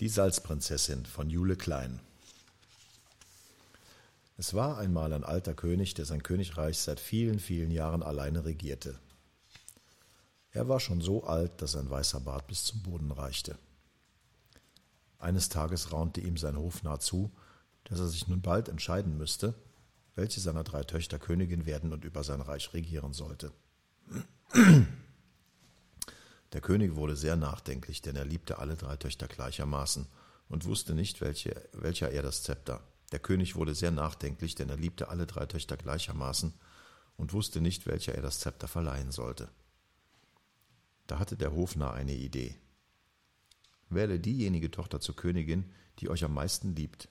Die Salzprinzessin von Jule Klein Es war einmal ein alter König, der sein Königreich seit vielen, vielen Jahren alleine regierte. Er war schon so alt, dass sein weißer Bart bis zum Boden reichte. Eines Tages raunte ihm sein Hofnarr zu, dass er sich nun bald entscheiden müsste, welche seiner drei Töchter Königin werden und über sein Reich regieren sollte. Der König wurde sehr nachdenklich, denn er liebte alle drei Töchter gleichermaßen und wusste nicht, welche, welcher er das Zepter. Der König wurde sehr nachdenklich, denn er liebte alle drei Töchter gleichermaßen und wusste nicht, welcher er das Zepter verleihen sollte. Da hatte der Hofnarr eine Idee. Wähle diejenige Tochter zur Königin, die euch am meisten liebt.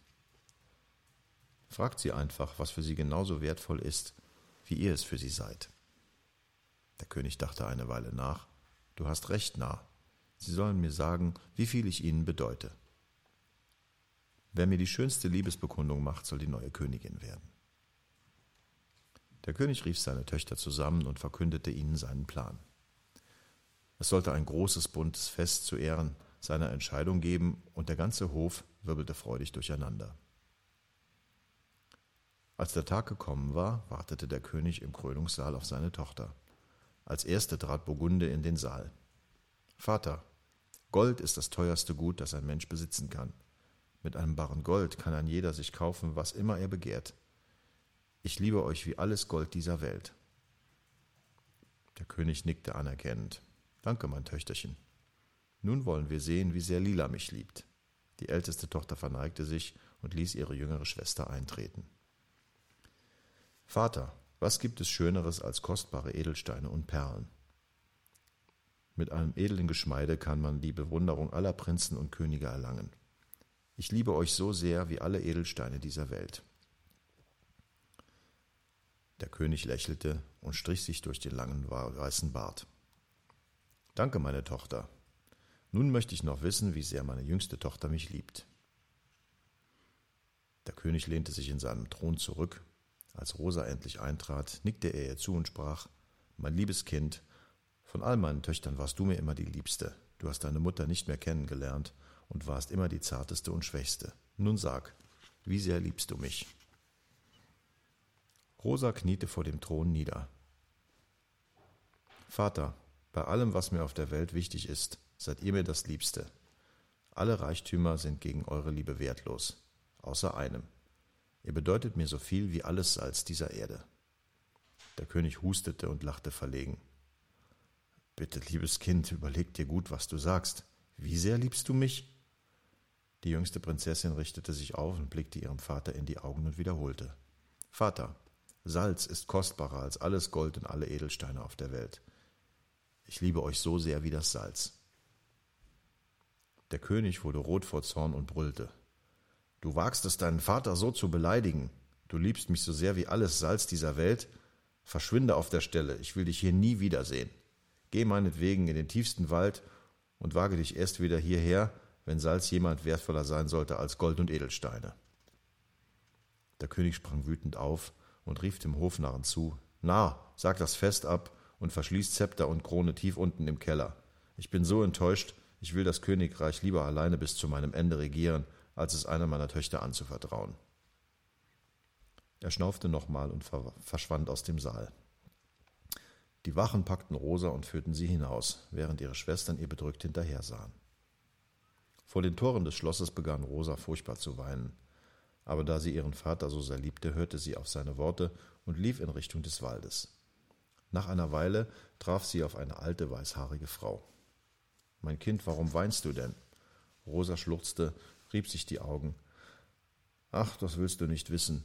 Fragt sie einfach, was für sie genauso wertvoll ist, wie ihr es für sie seid. Der König dachte eine Weile nach Du hast recht, nah. Sie sollen mir sagen, wie viel ich ihnen bedeute. Wer mir die schönste Liebesbekundung macht, soll die neue Königin werden. Der König rief seine Töchter zusammen und verkündete ihnen seinen Plan. Es sollte ein großes buntes Fest zu Ehren seiner Entscheidung geben, und der ganze Hof wirbelte freudig durcheinander. Als der Tag gekommen war, wartete der König im Krönungssaal auf seine Tochter. Als erste trat Burgunde in den Saal. Vater, Gold ist das teuerste Gut, das ein Mensch besitzen kann. Mit einem Barren Gold kann ein jeder sich kaufen, was immer er begehrt. Ich liebe euch wie alles Gold dieser Welt. Der König nickte anerkennend. Danke, mein Töchterchen. Nun wollen wir sehen, wie sehr Lila mich liebt. Die älteste Tochter verneigte sich und ließ ihre jüngere Schwester eintreten. Vater, was gibt es Schöneres als kostbare Edelsteine und Perlen? Mit einem edlen Geschmeide kann man die Bewunderung aller Prinzen und Könige erlangen. Ich liebe euch so sehr wie alle Edelsteine dieser Welt. Der König lächelte und strich sich durch den langen weißen Bart. Danke, meine Tochter. Nun möchte ich noch wissen, wie sehr meine jüngste Tochter mich liebt. Der König lehnte sich in seinem Thron zurück als Rosa endlich eintrat, nickte er ihr zu und sprach Mein liebes Kind, von all meinen Töchtern warst du mir immer die Liebste. Du hast deine Mutter nicht mehr kennengelernt und warst immer die zarteste und schwächste. Nun sag, wie sehr liebst du mich? Rosa kniete vor dem Thron nieder. Vater, bei allem, was mir auf der Welt wichtig ist, seid ihr mir das Liebste. Alle Reichtümer sind gegen eure Liebe wertlos, außer einem. Ihr bedeutet mir so viel wie alles Salz dieser Erde. Der König hustete und lachte verlegen. Bitte, liebes Kind, überleg dir gut, was du sagst. Wie sehr liebst du mich? Die jüngste Prinzessin richtete sich auf und blickte ihrem Vater in die Augen und wiederholte. Vater, Salz ist kostbarer als alles Gold und alle Edelsteine auf der Welt. Ich liebe euch so sehr wie das Salz. Der König wurde rot vor Zorn und brüllte. Du wagst es, deinen Vater so zu beleidigen. Du liebst mich so sehr wie alles Salz dieser Welt. Verschwinde auf der Stelle, ich will dich hier nie wiedersehen. Geh meinetwegen in den tiefsten Wald und wage dich erst wieder hierher, wenn Salz jemand wertvoller sein sollte als Gold und Edelsteine. Der König sprang wütend auf und rief dem Hofnarren zu Na, sag das Fest ab und verschließ Zepter und Krone tief unten im Keller. Ich bin so enttäuscht, ich will das Königreich lieber alleine bis zu meinem Ende regieren, als es einer meiner Töchter anzuvertrauen. Er schnaufte nochmal und verschwand aus dem Saal. Die Wachen packten Rosa und führten sie hinaus, während ihre Schwestern ihr bedrückt hinterher sahen. Vor den Toren des Schlosses begann Rosa furchtbar zu weinen, aber da sie ihren Vater so sehr liebte, hörte sie auf seine Worte und lief in Richtung des Waldes. Nach einer Weile traf sie auf eine alte, weißhaarige Frau. Mein Kind, warum weinst du denn? Rosa schluchzte rieb sich die Augen. Ach, das willst du nicht wissen.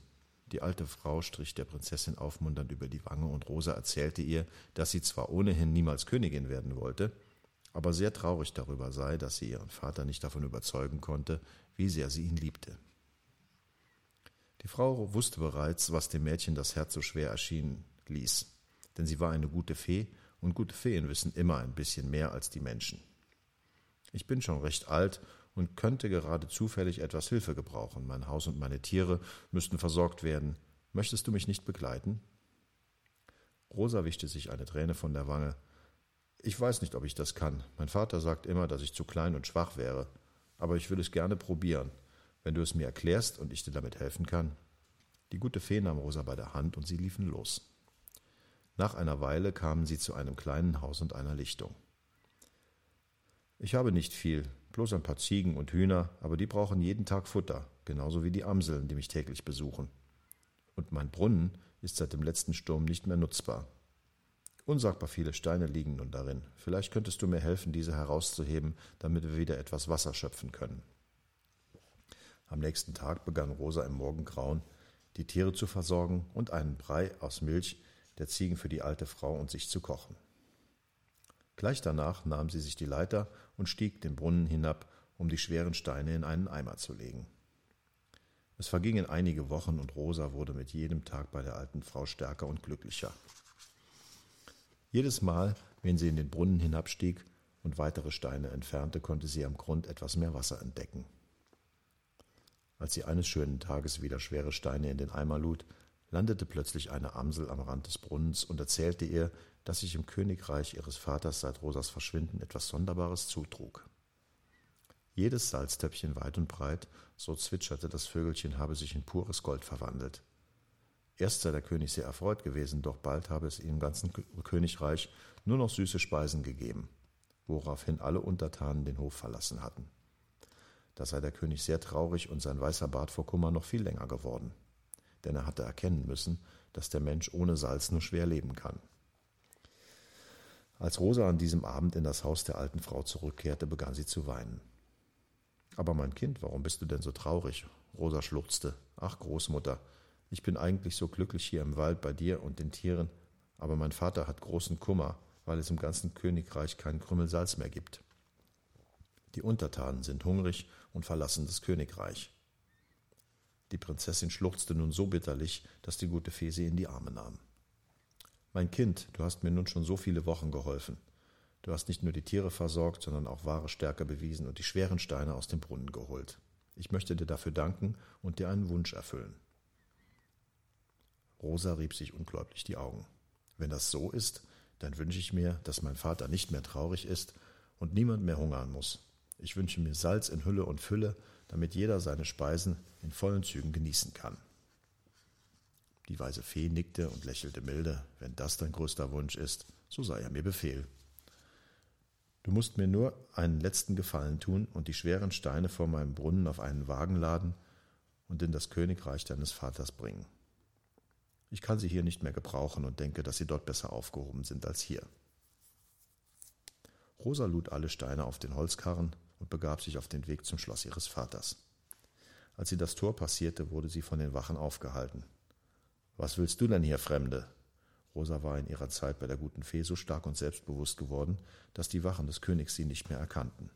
Die alte Frau strich der Prinzessin aufmunternd über die Wange, und Rosa erzählte ihr, dass sie zwar ohnehin niemals Königin werden wollte, aber sehr traurig darüber sei, dass sie ihren Vater nicht davon überzeugen konnte, wie sehr sie ihn liebte. Die Frau wusste bereits, was dem Mädchen das Herz so schwer erschienen ließ, denn sie war eine gute Fee, und gute Feen wissen immer ein bisschen mehr als die Menschen. Ich bin schon recht alt und könnte gerade zufällig etwas Hilfe gebrauchen. Mein Haus und meine Tiere müssten versorgt werden. Möchtest du mich nicht begleiten? Rosa wischte sich eine Träne von der Wange. Ich weiß nicht, ob ich das kann. Mein Vater sagt immer, dass ich zu klein und schwach wäre. aber ich will es gerne probieren, wenn du es mir erklärst und ich dir damit helfen kann. Die gute Fee nahm Rosa bei der Hand und sie liefen los. Nach einer Weile kamen sie zu einem kleinen Haus und einer Lichtung. Ich habe nicht viel, bloß ein paar Ziegen und Hühner, aber die brauchen jeden Tag Futter, genauso wie die Amseln, die mich täglich besuchen. Und mein Brunnen ist seit dem letzten Sturm nicht mehr nutzbar. Unsagbar viele Steine liegen nun darin. Vielleicht könntest du mir helfen, diese herauszuheben, damit wir wieder etwas Wasser schöpfen können. Am nächsten Tag begann Rosa im Morgengrauen, die Tiere zu versorgen und einen Brei aus Milch der Ziegen für die alte Frau und sich zu kochen. Gleich danach nahm sie sich die Leiter und stieg den Brunnen hinab, um die schweren Steine in einen Eimer zu legen. Es vergingen einige Wochen und Rosa wurde mit jedem Tag bei der alten Frau stärker und glücklicher. Jedes Mal, wenn sie in den Brunnen hinabstieg und weitere Steine entfernte, konnte sie am Grund etwas mehr Wasser entdecken. Als sie eines schönen Tages wieder schwere Steine in den Eimer lud, landete plötzlich eine Amsel am Rand des Brunnens und erzählte ihr, dass sich im Königreich ihres Vaters seit Rosas Verschwinden etwas Sonderbares zutrug. Jedes Salztöpfchen weit und breit, so zwitscherte das Vögelchen, habe sich in pures Gold verwandelt. Erst sei der König sehr erfreut gewesen, doch bald habe es ihm im ganzen Königreich nur noch süße Speisen gegeben, woraufhin alle Untertanen den Hof verlassen hatten. Da sei der König sehr traurig und sein weißer Bart vor Kummer noch viel länger geworden, denn er hatte erkennen müssen, dass der Mensch ohne Salz nur schwer leben kann. Als Rosa an diesem Abend in das Haus der alten Frau zurückkehrte, begann sie zu weinen. Aber mein Kind, warum bist du denn so traurig? Rosa schluchzte. Ach, Großmutter, ich bin eigentlich so glücklich hier im Wald bei dir und den Tieren, aber mein Vater hat großen Kummer, weil es im ganzen Königreich keinen Krümmel Salz mehr gibt. Die Untertanen sind hungrig und verlassen das Königreich. Die Prinzessin schluchzte nun so bitterlich, dass die gute Fee sie in die Arme nahm. Mein Kind, du hast mir nun schon so viele Wochen geholfen. Du hast nicht nur die Tiere versorgt, sondern auch wahre Stärke bewiesen und die schweren Steine aus dem Brunnen geholt. Ich möchte dir dafür danken und dir einen Wunsch erfüllen. Rosa rieb sich ungläubig die Augen. Wenn das so ist, dann wünsche ich mir, dass mein Vater nicht mehr traurig ist und niemand mehr hungern muss. Ich wünsche mir Salz in Hülle und Fülle, damit jeder seine Speisen in vollen Zügen genießen kann. Die weise Fee nickte und lächelte milde. Wenn das dein größter Wunsch ist, so sei er mir Befehl. Du musst mir nur einen letzten Gefallen tun und die schweren Steine vor meinem Brunnen auf einen Wagen laden und in das Königreich deines Vaters bringen. Ich kann sie hier nicht mehr gebrauchen und denke, dass sie dort besser aufgehoben sind als hier. Rosa lud alle Steine auf den Holzkarren und begab sich auf den Weg zum Schloss ihres Vaters. Als sie das Tor passierte, wurde sie von den Wachen aufgehalten. Was willst du denn hier, Fremde? Rosa war in ihrer Zeit bei der guten Fee so stark und selbstbewusst geworden, dass die Wachen des Königs sie nicht mehr erkannten.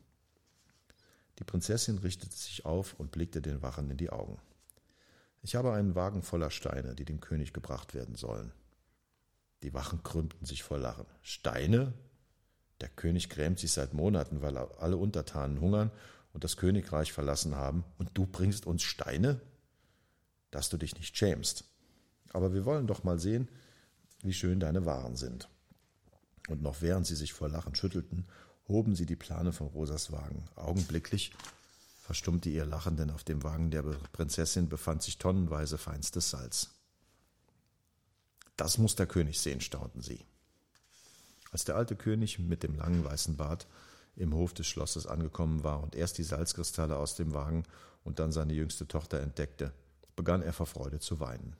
Die Prinzessin richtete sich auf und blickte den Wachen in die Augen. Ich habe einen Wagen voller Steine, die dem König gebracht werden sollen. Die Wachen krümmten sich vor Lachen. Steine? Der König grämt sich seit Monaten, weil alle Untertanen hungern und das Königreich verlassen haben, und du bringst uns Steine? Dass du dich nicht schämst. Aber wir wollen doch mal sehen, wie schön deine Waren sind. Und noch während sie sich vor Lachen schüttelten, hoben sie die Plane von Rosas Wagen. Augenblicklich verstummte ihr Lachen, denn auf dem Wagen der Prinzessin befand sich tonnenweise feinstes Salz. Das muss der König sehen, staunten sie. Als der alte König mit dem langen weißen Bart im Hof des Schlosses angekommen war und erst die Salzkristalle aus dem Wagen und dann seine jüngste Tochter entdeckte, begann er vor Freude zu weinen.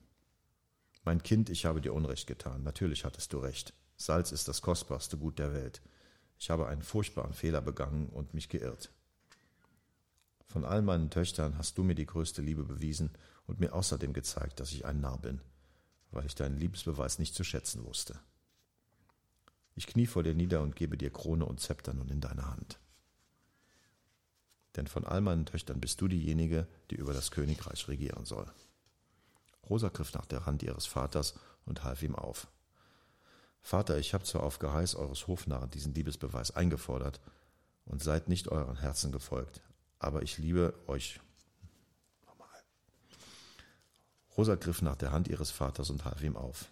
Mein Kind, ich habe dir Unrecht getan. Natürlich hattest du recht. Salz ist das kostbarste Gut der Welt. Ich habe einen furchtbaren Fehler begangen und mich geirrt. Von all meinen Töchtern hast du mir die größte Liebe bewiesen und mir außerdem gezeigt, dass ich ein Narr bin, weil ich deinen Liebesbeweis nicht zu schätzen wusste. Ich knie vor dir nieder und gebe dir Krone und Zepter nun in deine Hand. Denn von all meinen Töchtern bist du diejenige, die über das Königreich regieren soll. Rosa griff nach der Hand ihres Vaters und half ihm auf. Vater, ich habe zwar auf Geheiß eures Hofnarren diesen Liebesbeweis eingefordert und seid nicht euren Herzen gefolgt, aber ich liebe euch. Nochmal. Rosa griff nach der Hand ihres Vaters und half ihm auf.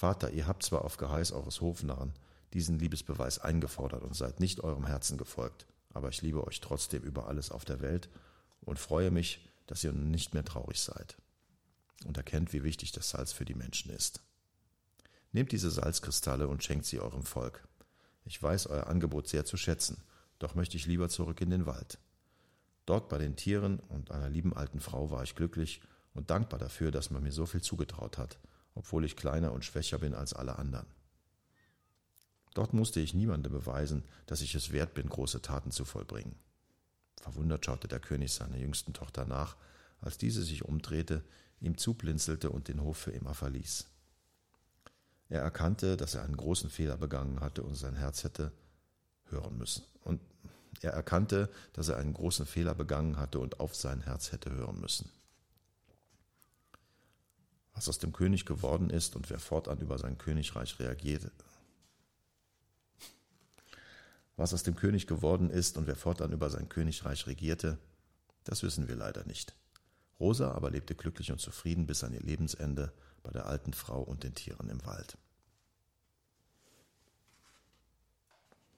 Vater, ihr habt zwar auf Geheiß eures Hofnarren diesen Liebesbeweis eingefordert und seid nicht eurem Herzen gefolgt, aber ich liebe euch trotzdem über alles auf der Welt und freue mich, dass ihr nun nicht mehr traurig seid und erkennt, wie wichtig das Salz für die Menschen ist. Nehmt diese Salzkristalle und schenkt sie eurem Volk. Ich weiß euer Angebot sehr zu schätzen, doch möchte ich lieber zurück in den Wald. Dort bei den Tieren und einer lieben alten Frau war ich glücklich und dankbar dafür, dass man mir so viel zugetraut hat, obwohl ich kleiner und schwächer bin als alle anderen. Dort musste ich niemandem beweisen, dass ich es wert bin, große Taten zu vollbringen. Verwundert schaute der König seiner jüngsten Tochter nach, als diese sich umdrehte, ihm zublinzelte und den Hof für immer verließ. Er erkannte, dass er einen großen Fehler begangen hatte und sein Herz hätte hören müssen. Und er erkannte, dass er einen großen Fehler begangen hatte und auf sein Herz hätte hören müssen. Was aus dem König geworden ist und wer fortan über sein Königreich reagierte, was aus dem König geworden ist und wer fortan über sein Königreich regierte, das wissen wir leider nicht. Rosa aber lebte glücklich und zufrieden bis an ihr Lebensende bei der alten Frau und den Tieren im Wald.